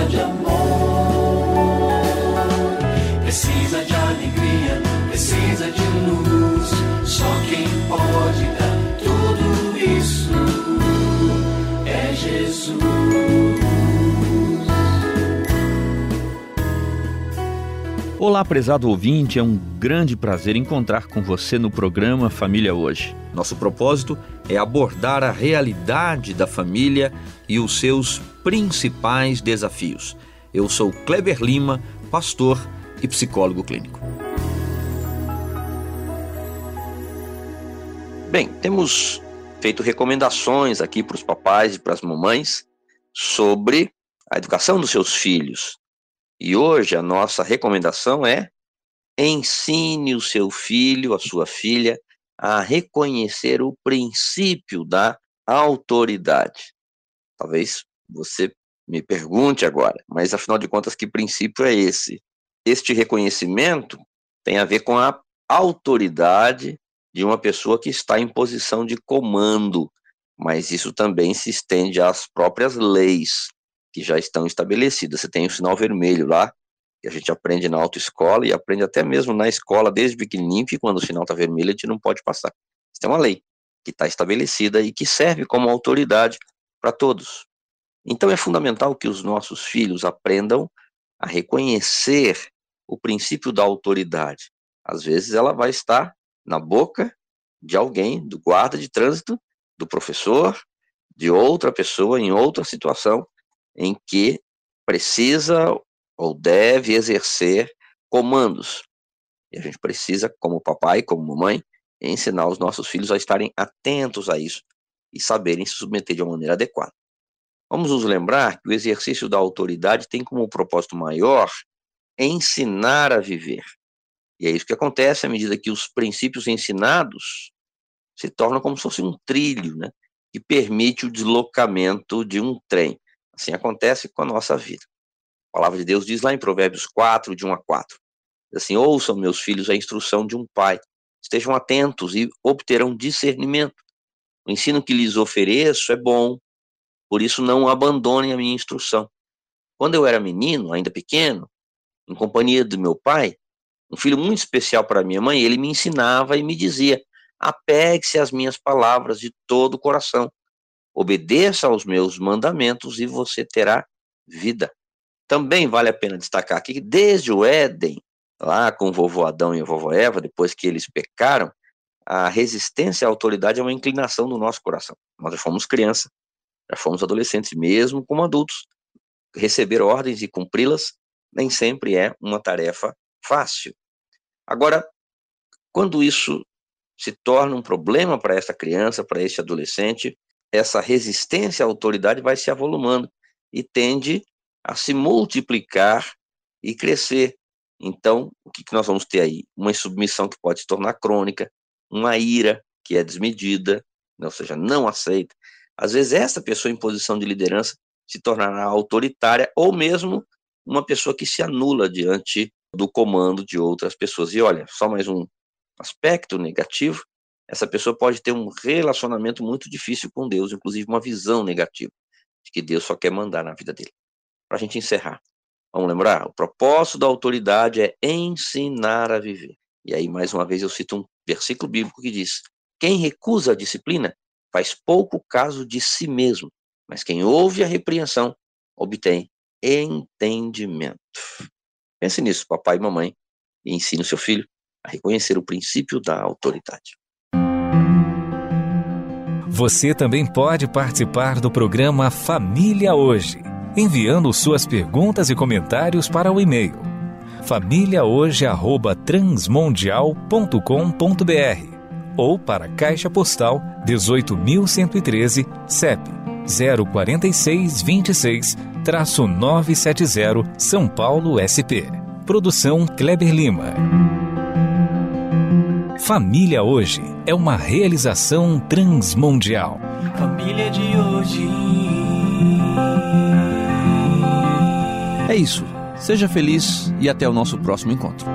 precisa de amor, precisa de alegria, precisa de luz. Só quem pode dar tudo isso é Jesus. Olá, prezado ouvinte, é um grande prazer encontrar com você no programa Família Hoje. Nosso propósito é abordar a realidade da família e os seus principais desafios. Eu sou Kleber Lima, pastor e psicólogo clínico. Bem, temos feito recomendações aqui para os papais e para as mamães sobre a educação dos seus filhos. E hoje a nossa recomendação é ensine o seu filho, a sua filha, a reconhecer o princípio da autoridade. Talvez você me pergunte agora, mas afinal de contas, que princípio é esse? Este reconhecimento tem a ver com a autoridade de uma pessoa que está em posição de comando, mas isso também se estende às próprias leis que já estão estabelecidas. Você tem o sinal vermelho lá, a gente aprende na autoescola e aprende até mesmo na escola desde pequenininho, que quando o sinal está vermelho a gente não pode passar. Isso é uma lei que está estabelecida e que serve como autoridade para todos. Então é fundamental que os nossos filhos aprendam a reconhecer o princípio da autoridade. Às vezes ela vai estar na boca de alguém, do guarda de trânsito, do professor, de outra pessoa em outra situação em que precisa ou deve exercer comandos. E a gente precisa, como papai, como mamãe, ensinar os nossos filhos a estarem atentos a isso e saberem se submeter de uma maneira adequada. Vamos nos lembrar que o exercício da autoridade tem como propósito maior ensinar a viver. E é isso que acontece à medida que os princípios ensinados se tornam como se fosse um trilho, né, que permite o deslocamento de um trem. Assim acontece com a nossa vida. A palavra de Deus diz lá em Provérbios 4, de 1 a 4. Assim, ouçam, meus filhos, a instrução de um pai. Estejam atentos e obterão discernimento. O ensino que lhes ofereço é bom, por isso não abandonem a minha instrução. Quando eu era menino, ainda pequeno, em companhia do meu pai, um filho muito especial para minha mãe, ele me ensinava e me dizia: apegue-se às minhas palavras de todo o coração, Obedeça aos meus mandamentos e você terá vida. Também vale a pena destacar aqui que desde o Éden, lá com o vovô Adão e a vovó Eva, depois que eles pecaram, a resistência à autoridade é uma inclinação do nosso coração. Nós já fomos criança, já fomos adolescentes, mesmo como adultos. Receber ordens e cumpri-las nem sempre é uma tarefa fácil. Agora, quando isso se torna um problema para essa criança, para esse adolescente, essa resistência à autoridade vai se avolumando e tende a se multiplicar e crescer. Então, o que, nós vamos ter aí? Uma submissão que pode se tornar crônica, uma ira que é desmedida, né, ou seja, não aceita. Às vezes, essa pessoa em posição de liderança se tornará autoritária ou mesmo uma pessoa que se anula diante do comando de outras pessoas. E olha, só mais um aspecto negativo essa pessoa pode ter um relacionamento muito difícil com Deus, inclusive uma visão negativa de que Deus só quer mandar na vida dele. Para a gente encerrar, vamos lembrar? O propósito da autoridade é ensinar a viver. E aí, mais uma vez, eu cito um versículo bíblico que diz: Quem recusa a disciplina faz pouco caso de si mesmo, mas quem ouve a repreensão obtém entendimento. Pense nisso, papai e mamãe, e ensine o seu filho a reconhecer o princípio da autoridade. Você também pode participar do programa Família Hoje, enviando suas perguntas e comentários para o e-mail famíliahoje@transmundial.com.br ou para a Caixa Postal 18113, CEP 04626-970, São Paulo, SP. Produção Kleber Lima. Família Hoje é uma realização transmundial. Família de hoje. Isso. Seja feliz e até o nosso próximo encontro.